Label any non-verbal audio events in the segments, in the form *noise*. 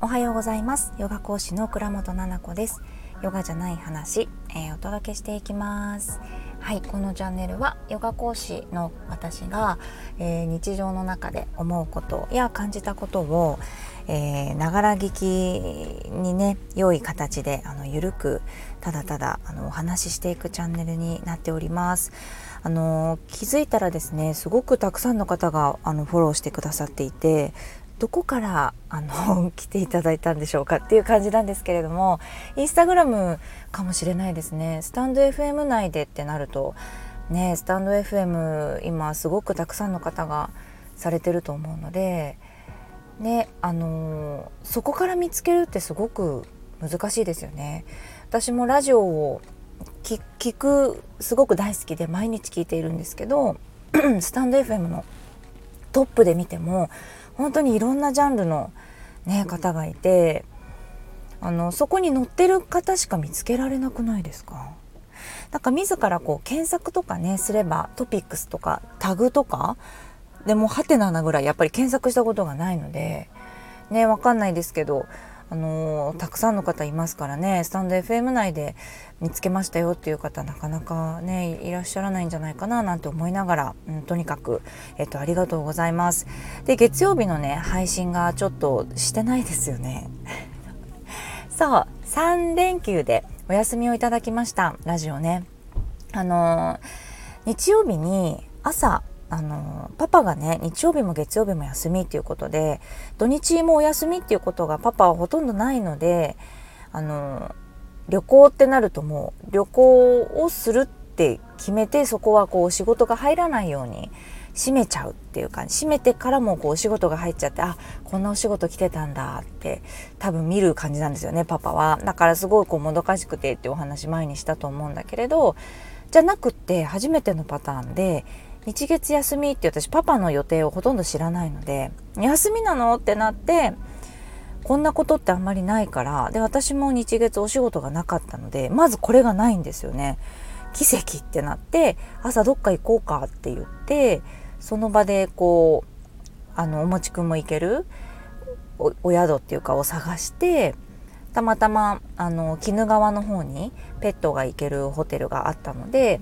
おはようございます。ヨガ講師の倉本々子です。ヨガじゃない話、えー、お届けしていきます。はいこのチャンネルはヨガ講師の私が、えー、日常の中で思うことや感じたことをながら聞きにね良い形であのゆるくただただあのお話ししていくチャンネルになっております。あの気づいたらですねすごくたくさんの方があのフォローしてくださっていてどこからあの *laughs* 来ていただいたんでしょうかっていう感じなんですけれどもインスタグラムかもしれないですね。スタンド FM 内でってなるとねスタンド FM 今すごくたくさんの方がされてると思うのでねあのそこから見つけるってすごく難しいですよね。私もラジオを聞くすごく大好きで毎日聞いているんですけど *clears throat* スタンド FM のトップで見ても本当にいろんなジャンルの、ね、方がいてあのそこに載ってる方しか見つけられなくないですか？なんか自らこう検索とかねすればトピックスとかタグとかでもハテナなぐらいやっぱり検索したことがないのでねわかんないですけどあの、たくさんの方いますからねスタンド FM 内で見つけましたよっていう方なかなかねいらっしゃらないんじゃないかななんて思いながら、うん、とにかく、えっと、ありがとうございます。で月曜日のね配信がちょっとしてないですよね。*laughs* そう3連休でお休みをいただきましたラジオね。あの、日曜日に朝あのパパがね日曜日も月曜日も休みっていうことで土日もお休みっていうことがパパはほとんどないのであの旅行ってなるともう旅行をするって決めてそこはこう仕事が入らないように閉めちゃうっていう感じ。閉めてからもこうお仕事が入っちゃってあこんなお仕事来てたんだって多分見る感じなんですよねパパは。だからすごいこうもどかしくてってお話前にしたと思うんだけれどじゃなくって初めてのパターンで日月休みって私パパの予定をほとんど知らないので休みなのってなってこんなことってあんまりないからで私も日月お仕事がなかったのでまずこれがないんですよね。奇跡ってなって朝どっか行こうかって言ってその場でこうあのおもちくんも行けるおお宿っていうかを探してたまたまあの鬼怒川の方にペットが行けるホテルがあったので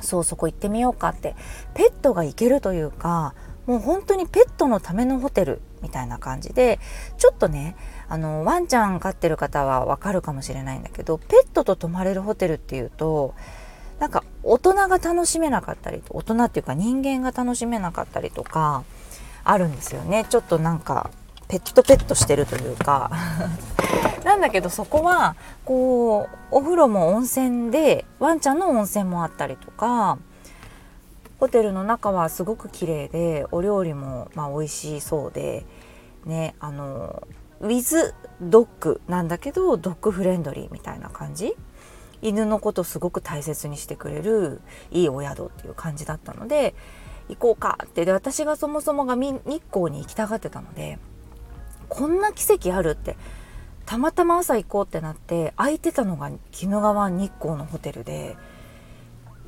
そうそこ行ってみようかって。ペットが行けるというかもう本当にペットのためのホテルみたいな感じでちょっとねあのワンちゃん飼ってる方はわかるかもしれないんだけどペットと泊まれるホテルっていうとなんか大人が楽しめなかったり大人っていうか人間が楽しめなかったりとかあるんですよね。ちょっとなんかペットペットしてるというか。なんだけどそこはこうお風呂も温泉でワンちゃんの温泉もあったりとかホテルの中はすごく綺麗でお料理もまあ美味しそうでねあのウィズドッグなんだけどドッグフレンドリーみたいな感じ。犬のことすごく大切にしてくれるいいお宿っていう感じだったので行こうかって。で私がそもそもが日光に行きたがってたのでこんな奇跡あるってたまたま朝行こうってなって空いてたのが鬼怒川日光のホテルで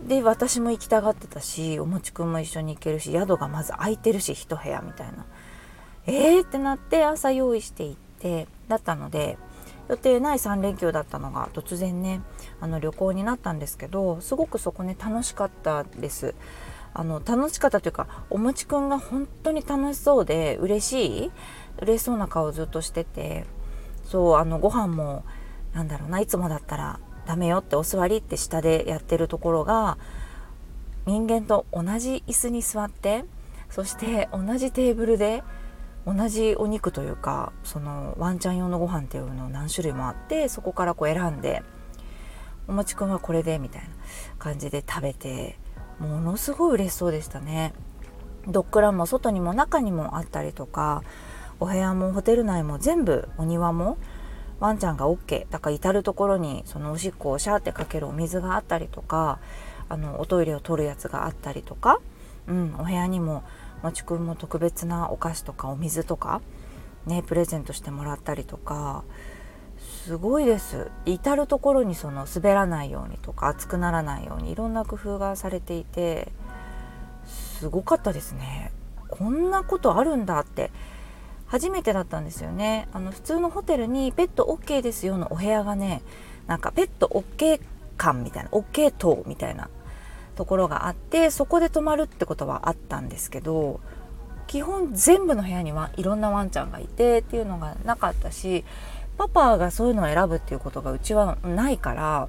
で私も行きたがってたしおもちくんも一緒に行けるし宿がまず空いてるし1部屋みたいなえーってなって朝用意して行ってだったので予定ない3連休だったのが突然ねあの旅行になったんですけどすごくそこね楽しかったです。あの楽しかったというかおもちくんが本当に楽しそうで嬉しい嬉しそうな顔をずっとしててそうあのご飯もなんだろうないつもだったらダメよってお座りって下でやってるところが人間と同じ椅子に座ってそして同じテーブルで同じお肉というかそのワンちゃん用のご飯っていうのを何種類もあってそこからこう選んでおもちくんはこれでみたいな感じで食べてものすごい嬉しそうでしたね。ドッグランも外にも中にもあったりとかお部屋もホテル内も全部お庭もワンちゃんが OK だから至る所にそのおしっこをシャーってかけるお水があったりとかあのおトイレを取るやつがあったりとか、うん、お部屋にももちくんも特別なお菓子とかお水とかねプレゼントしてもらったりとかすごいです。至る所にその滑らないようにとか熱くならないようにいろんな工夫がされていてすごかったですね。こんなことあるんだって初めてだったんですよねあの普通のホテルにペット OK ですよのお部屋がねなんかペット OK 館みたいな OK 棟みたいなところがあってそこで泊まるってことはあったんですけど基本全部の部屋にはいろんなワンちゃんがいてっていうのがなかったしパパがそういうのを選ぶっていうことがうちはないから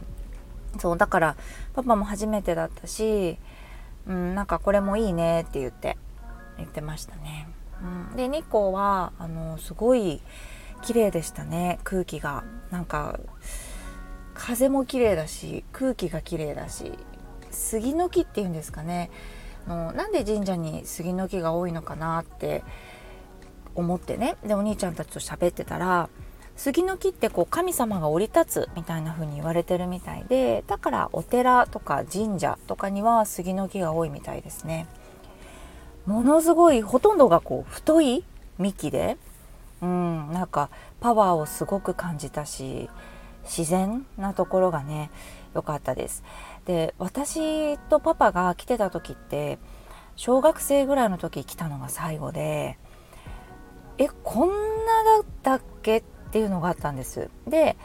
そうだからパパも初めてだったし、うん、なんかこれもいいねって言って言ってましたね。で日光はあのすごい綺麗でしたね。空気が。なんか風も綺麗だし空気が綺麗だし杉の木っていうんですかね。のなんで神社に杉の木が多いのかなって思ってね。でお兄ちゃんたちと喋ってたら杉の木ってこう神様が降り立つみたいな風に言われてるみたいでだからお寺とか神社とかには杉の木が多いみたいですね。ものすごいほとんどがこう太い幹で、うん、なんかパワーをすごく感じたし自然なところがね良かったです。で私とパパが来てた時って小学生ぐらいの時来たのが最後でえこんなだったっけっていうのがあったんです。で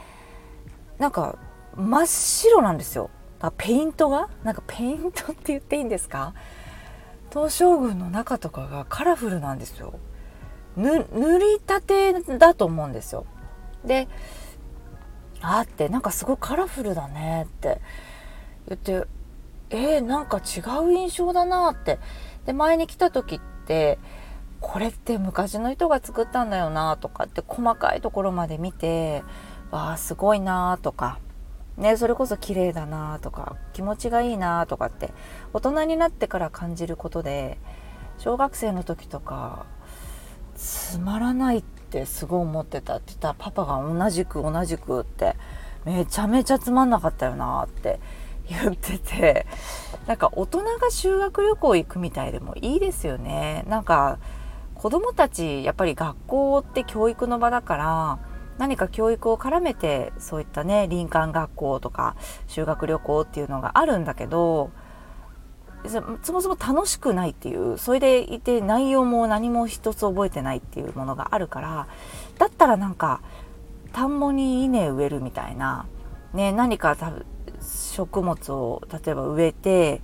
なんか真っ白なんですよ。ペイントが？なんかペイントって言っていいんですか？東照宮の中とかがカラフルなんですよ。塗りたてだと思うんですよ。であってなんかすごいカラフルだねって言ってえー、なんか違う印象だなってで前に来た時ってこれって昔の人が作ったんだよなとかって細かいところまで見てわあすごいなとかね、それこそ綺麗だなとか気持ちがいいなとかって大人になってから感じることで小学生の時とかつまらないってすごい思ってたって言ったらパパが同じく同じくってめちゃめちゃつまんなかったよなって言っててなんか大人が修学旅行行くみたいでもいいですよね。なんか子供たちやっぱり学校って教育の場だから何か教育を絡めてそういったね林間学校とか修学旅行っていうのがあるんだけどそもそも楽しくないっていうそれでいて内容も何も一つ覚えてないっていうものがあるからだったらなんか田んぼに稲植えるみたいな、ね、何か食物を例えば植えて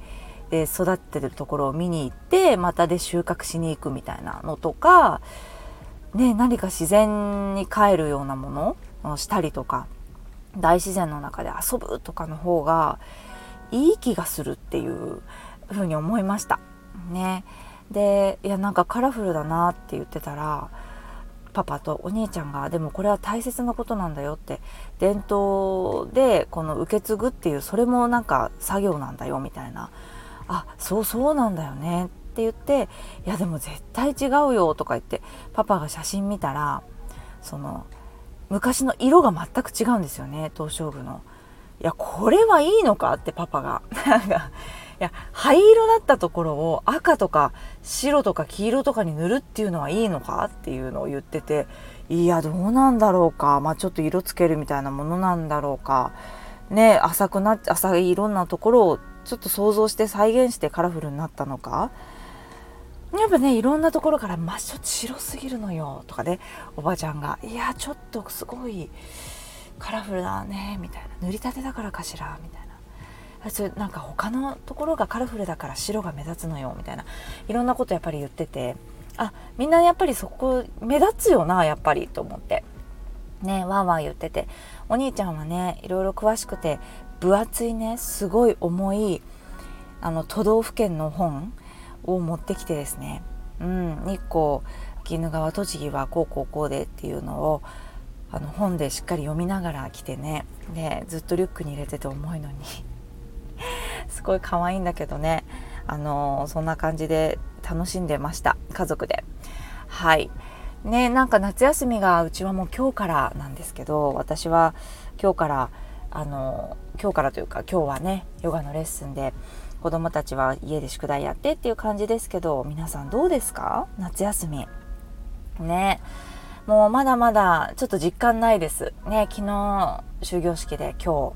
で育ってるところを見に行ってまたで収穫しに行くみたいなのとかね、何か自然に帰るようなものをしたりとか大自然の中で遊ぶとかの方がいい気がするっていうふうに思いました。ね、でいやなんかカラフルだなって言ってたらパパとお兄ちゃんがでもこれは大切なことなんだよって伝統でこの受け継ぐっていうそれもなんか作業なんだよみたいな。あそうそうなんだよね。っって言って「いやでも絶対違うよ」とか言ってパパが写真見たらその昔の色が全く違うんですよね東照宮の。いやこれはいいのか？ってパパが。なんかいや灰色だったところを赤とか白とか黄色とかに塗るっていうのはいいのか？っていうのを言ってていやどうなんだろうかまあちょっと色つけるみたいなものなんだろうか？ね浅くなっ浅い色んなところをちょっと想像して再現してカラフルになったのか？やっぱねいろんなところから「まあ、ちょっと白すぎるのよ」とかねおばちゃんが「いやちょっとすごいカラフルだね」みたいな「塗りたてだからかしら」みたいな。それなんか他のところがカラフルだから白が目立つのよみたいな。いろんなことやっぱり言ってて。あみんなやっぱりそこ目立つよなやっぱりと思って。ねわーわー言ってて。お兄ちゃんはねいろいろ詳しくて分厚いねすごい重いあの都道府県の本を持ってきてですね、うん、日光鬼怒川栃木はこうこうこうでっていうのをあの本でしっかり読みながら来てねでずっとリュックに入れてて重いのに *laughs* すごい可愛いんだけどねあのそんな感じで楽しんでました家族で。はい。ねなんか夏休みがうちはもう今日からなんですけど私は今日からあの今日からというか今日はねヨガのレッスンで子供たちは家で宿題やってっていう感じですけど皆さんどうですか？夏休み。ね。もうまだまだちょっと実感ないです。ね昨日終業式で今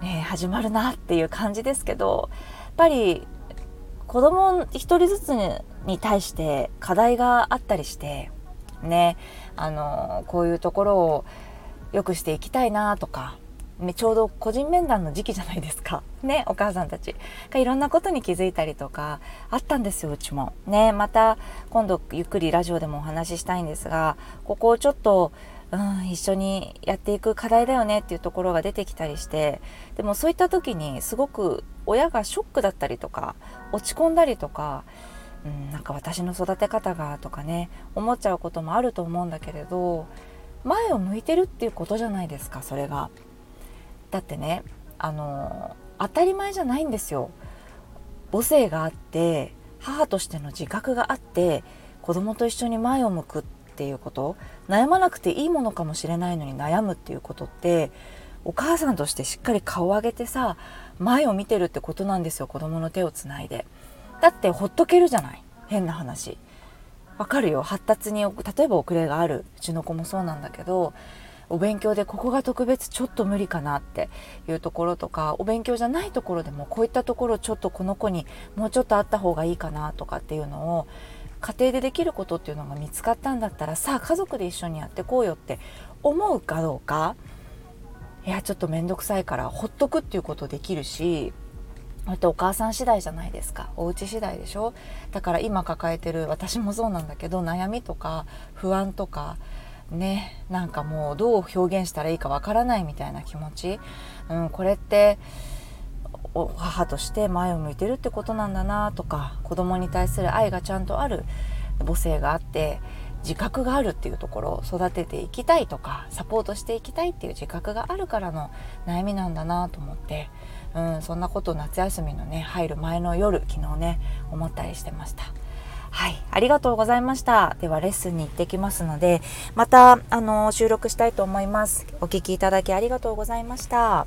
日、ね、始まるなっていう感じですけどやっぱり子供一人ずつに対して課題があったりしてねあのこういうところを良くしていきたいなとかちょうど個人面談の時期じゃないですか。*laughs* ね、お母さんたちいろんなことに気づいたりとかあったんですよ、うちも。ね、また今度ゆっくりラジオでもお話ししたいんですが、ここをちょっと、うん、一緒にやっていく課題だよねっていうところが出てきたりして、でもそういった時にすごく親がショックだったりとか、落ち込んだりとか、うん、なんか私の育て方がとかね、思っちゃうこともあると思うんだけれど、前を向いてるっていうことじゃないですか、それが。だってねあの当たり前じゃないんですよ。母性があって母としての自覚があって子供と一緒に前を向くっていうこと悩まなくていいものかもしれないのに悩むっていうことってお母さんとしてしっかり顔を上げてさ前を見てるってことなんですよ子供の手をつないで。だってほっとけるじゃない変な話。わかるよ。発達に例えば遅れがあるうちの子もそうなんだけどお勉強でここが特別ちょっと無理かなっていうところとかお勉強じゃないところでもこういったところちょっとこの子にもうちょっとあった方がいいかなとかっていうのを家庭でできることっていうのが見つかったんだったらさあ家族で一緒にやってこうよって思うかどうかいやちょっと面倒くさいからほっとくっていうことできるしあとお母さん次第じゃないですかお家次第でしょ。だから今抱えてる私もそうなんだけど悩みとか不安とかねなんかもうどう表現したらいいかわからないみたいな気持ち、うん、これって母として前を向いてるってことなんだなとか子供に対する愛がちゃんとある母性があって自覚があるっていうところを育てていきたいとかサポートしていきたいっていう自覚があるからの悩みなんだなと思って、うん、そんなこと夏休みのね入る前の夜昨日ね思ったりしてました。はい、ありがとうございました。ではレッスンに行ってきますので、またあの収録したいと思います。お聴きいただきありがとうございました。